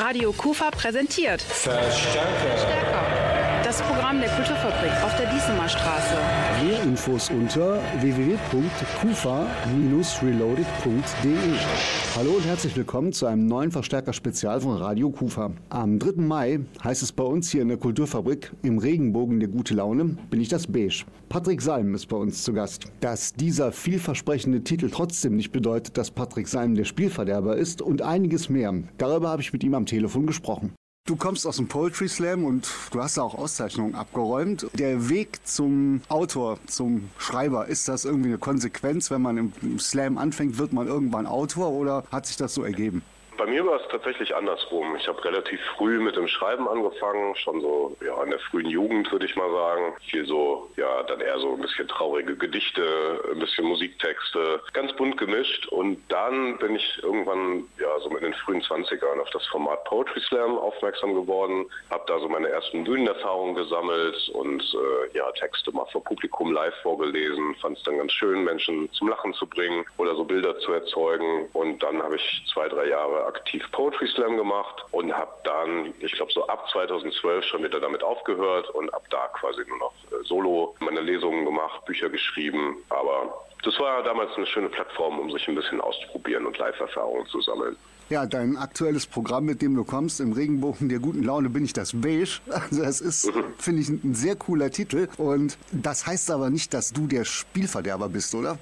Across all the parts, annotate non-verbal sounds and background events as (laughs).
Radio Kufa präsentiert. Verstärker. Stärker. Das Programm der Kulturfabrik auf der Diesemer Straße. Mehr Infos unter www.kufa-reloaded.de. Hallo und herzlich willkommen zu einem neuen Verstärker-Spezial von Radio Kufa. Am 3. Mai heißt es bei uns hier in der Kulturfabrik im Regenbogen der gute Laune bin ich das Beige. Patrick Salm ist bei uns zu Gast. Dass dieser vielversprechende Titel trotzdem nicht bedeutet, dass Patrick Salm der Spielverderber ist und einiges mehr. Darüber habe ich mit ihm am Telefon gesprochen. Du kommst aus dem Poetry Slam und du hast da auch Auszeichnungen abgeräumt. Der Weg zum Autor, zum Schreiber, ist das irgendwie eine Konsequenz? Wenn man im Slam anfängt, wird man irgendwann Autor oder hat sich das so ergeben? Bei mir war es tatsächlich andersrum. Ich habe relativ früh mit dem Schreiben angefangen, schon so ja, in der frühen Jugend würde ich mal sagen. Viel so, ja, dann eher so ein bisschen traurige Gedichte, ein bisschen Musiktexte, ganz bunt gemischt. Und dann bin ich irgendwann, ja, so mit den frühen 20ern auf das Format Poetry Slam aufmerksam geworden, habe da so meine ersten Bühnenerfahrungen gesammelt und äh, ja, Texte mal vor Publikum live vorgelesen, fand es dann ganz schön, Menschen zum Lachen zu bringen oder so Bilder zu erzeugen. Und dann habe ich zwei, drei Jahre aktiv Poetry Slam gemacht und habe dann, ich glaube so ab 2012 schon wieder damit aufgehört und ab da quasi nur noch äh, solo meine Lesungen gemacht, Bücher geschrieben. Aber das war damals eine schöne Plattform, um sich ein bisschen auszuprobieren und Live-Erfahrungen zu sammeln. Ja, dein aktuelles Programm, mit dem du kommst, im Regenbogen der guten Laune bin ich das Beige. (laughs) Also das ist, finde ich, ein sehr cooler Titel. Und das heißt aber nicht, dass du der Spielverderber bist, oder?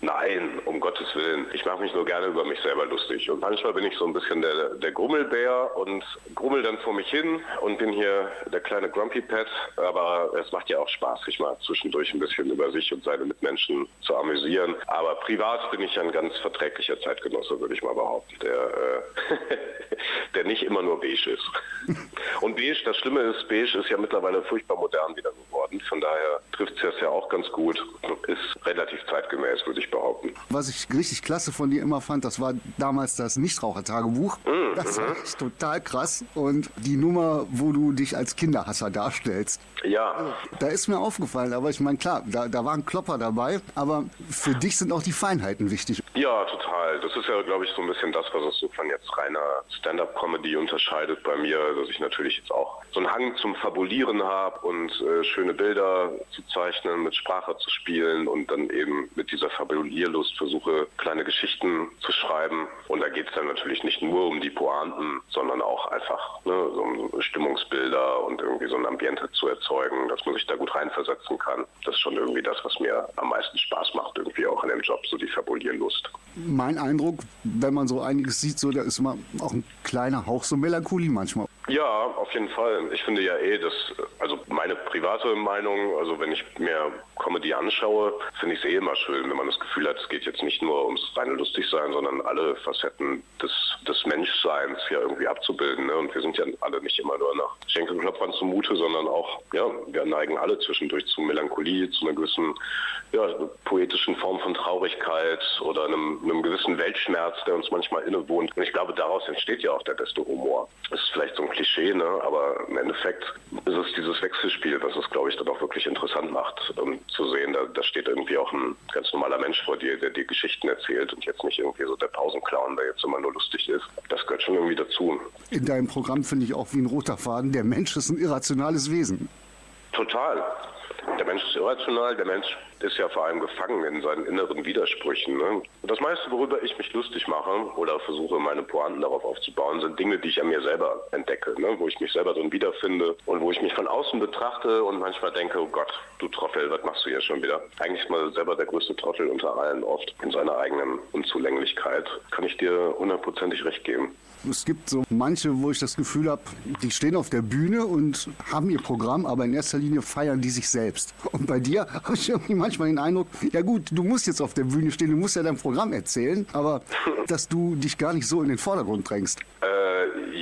Nein, Gottes Willen. Ich mache mich nur gerne über mich selber lustig. Und manchmal bin ich so ein bisschen der, der Grummelbär und grummel dann vor mich hin und bin hier der kleine Grumpy Pet. Aber es macht ja auch Spaß, sich mal zwischendurch ein bisschen über sich und seine Mitmenschen zu amüsieren. Aber privat bin ich ein ganz verträglicher Zeitgenosse, würde ich mal behaupten, der, äh, (laughs) der nicht immer nur beige ist. (laughs) Und beige, das Schlimme ist, beige ist ja mittlerweile furchtbar modern wieder geworden. Von daher trifft es das ja auch ganz gut. Ist relativ zeitgemäß, würde ich behaupten. Was ich richtig klasse von dir immer fand, das war damals das Nichtrauchertagebuch. Mhm, Das war echt total krass. Und die Nummer, wo du dich als Kinderhasser darstellst. Ja, Da ist mir aufgefallen, aber ich meine, klar, da, da waren Klopper dabei, aber für dich sind auch die Feinheiten wichtig. Ja, total. Das ist ja, glaube ich, so ein bisschen das, was es so von jetzt reiner Stand-up-Comedy unterscheidet bei mir, dass ich natürlich jetzt auch so einen Hang zum Fabulieren habe und äh, schöne Bilder zu zeichnen, mit Sprache zu spielen und dann eben mit dieser Fabulierlust versuche, kleine Geschichten zu schreiben. Und da geht es dann natürlich nicht nur um die Pointen, sondern auch einfach ne, so um Stimmungsbilder und irgendwie so ein Ambiente zu erzeugen, dass man sich da gut reinversetzen kann. Das ist schon irgendwie das, was mir am meisten Spaß macht, irgendwie auch an dem Job, so die Fabulierlust. Mein Eindruck, wenn man so einiges sieht, so da ist immer auch ein kleiner Hauch so Melancholie manchmal. Ja, auf jeden Fall. Ich finde ja eh, dass, also meine private Meinung, also wenn ich mir Comedy anschaue, finde ich es eh immer schön, wenn man das Gefühl hat, es geht jetzt nicht nur ums reine Lustigsein, sondern alle Facetten des, des Menschseins ja irgendwie abzubilden. Ne? Und wir sind ja alle nicht immer nur nach Schenkelklopfern zumute, sondern auch, ja, wir neigen alle zwischendurch zu Melancholie, zu einer gewissen ja, poetischen Form von Traurigkeit oder einem, einem gewissen Weltschmerz, der uns manchmal innewohnt. Und ich glaube, daraus entsteht ja auch der beste Humor. Das ist vielleicht so ein Klischee, ne? aber im Endeffekt ist es dieses Wechselspiel, was es, glaube ich, dann auch wirklich interessant macht, um zu sehen, da, da steht irgendwie auch ein ganz normaler Mensch vor dir, der dir Geschichten erzählt und jetzt nicht irgendwie so der Pausenclown, der jetzt immer nur lustig ist. Das gehört schon irgendwie dazu. In deinem Programm finde ich auch wie ein roter Faden, der Mensch ist ein irrationales Wesen. Total. Der Mensch ist irrational, der Mensch ist ja vor allem gefangen in seinen inneren Widersprüchen. Ne? Das meiste, worüber ich mich lustig mache oder versuche, meine Pointen darauf aufzubauen, sind Dinge, die ich an mir selber entdecke, ne? wo ich mich selber drin wiederfinde und wo ich mich von außen betrachte und manchmal denke, oh Gott, du Trottel, was machst du hier schon wieder? Eigentlich ist man selber der größte Trottel unter allen oft in seiner eigenen Unzulänglichkeit. Kann ich dir hundertprozentig recht geben. Es gibt so manche, wo ich das Gefühl habe, die stehen auf der Bühne und haben ihr Programm, aber in erster Linie feiern die sich selbst. Und bei dir habe ich irgendwie manchmal den Eindruck, ja gut, du musst jetzt auf der Bühne stehen, du musst ja dein Programm erzählen, aber (laughs) dass du dich gar nicht so in den Vordergrund drängst. Äh,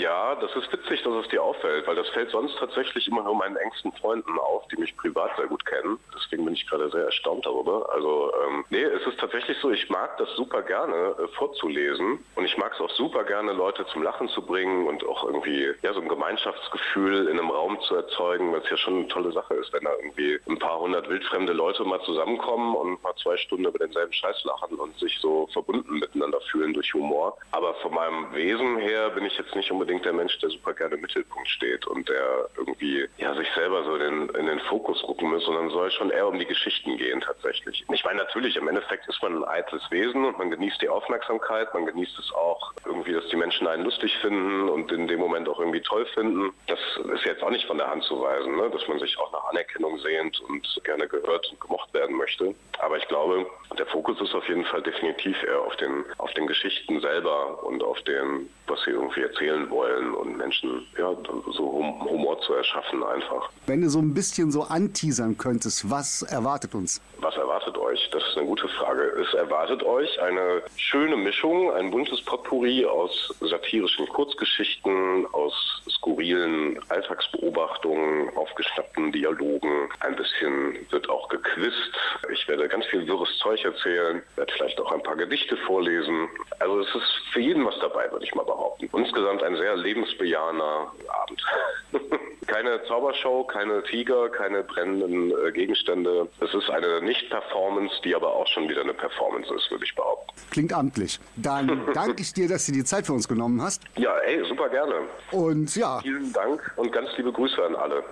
ja, das ist witzig, dass es dir auffällt, weil das fällt sonst tatsächlich immer nur meinen engsten Freunden auf, die mich privat sehr gut kennen. Deswegen bin ich gerade sehr erstaunt darüber. Also, ähm, nee, es ist tatsächlich so, ich mag das super gerne äh, vorzulesen und ich mag es auch super gerne, Leute zum Lachen zu bringen und auch irgendwie ja so ein Gemeinschaftsgefühl in einem Raum zu erzeugen, was ja schon eine tolle Sache ist, wenn da irgendwie ein paar hundert wildfremde Leute mal zusammenkommen und mal zwei Stunden über denselben Scheiß lachen und sich so verbunden miteinander fühlen durch Humor. Aber von meinem Wesen her bin ich jetzt nicht unbedingt unbedingt der Mensch, der super gerne im Mittelpunkt steht und der irgendwie ja sich selber so in, in den Fokus gucken muss, sondern soll schon eher um die Geschichten gehen tatsächlich. Ich meine natürlich, im Endeffekt ist man ein eitles Wesen und man genießt die Aufmerksamkeit, man genießt es auch irgendwie, dass die Menschen einen lustig finden und in dem Moment auch irgendwie toll finden. Das ist jetzt auch nicht von der Hand zu weisen, ne? dass man sich auch nach Anerkennung sehnt und gerne gehört und gemocht werden möchte. Aber ich glaube, der Fokus ist auf jeden Fall definitiv eher auf den, auf den Geschichten selber und auf dem, was sie irgendwie erzählen wollen und Menschen ja, so Humor zu erschaffen einfach. Wenn du so ein bisschen so anteasern könntest, was erwartet uns? Was erwartet euch? Das ist eine gute Frage. Es erwartet euch eine schöne Mischung, ein buntes Potpourri aus satirischen Kurzgeschichten, aus skurrilen Alltagsbeobachtungen, aufgeschnappten Dialogen. Ein bisschen wird auch gequizt. Ich werde ganz viel wirres Zeug erzählen, werde vielleicht auch ein paar Gedichte vorlesen. Also es ist für jeden was dabei, würde ich mal behaupten. Insgesamt ein sehr lebensbejahender Abend. (laughs) keine Zaubershow, keine Tiger, keine brennenden äh, Gegenstände. Es ist eine Nicht-Performance, die aber auch schon wieder eine Performance ist, würde ich behaupten. Klingt amtlich. Dann (laughs) danke ich dir, dass du die Zeit für uns genommen hast. Ja, ey, super gerne. Und ja. Vielen Dank und ganz liebe Grüße an alle.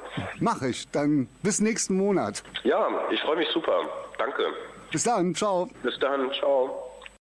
Mach ich. Dann bis nächsten Monat. Ja, ich freue mich super. Danke. Bis dann. Ciao. Bis dann. Ciao.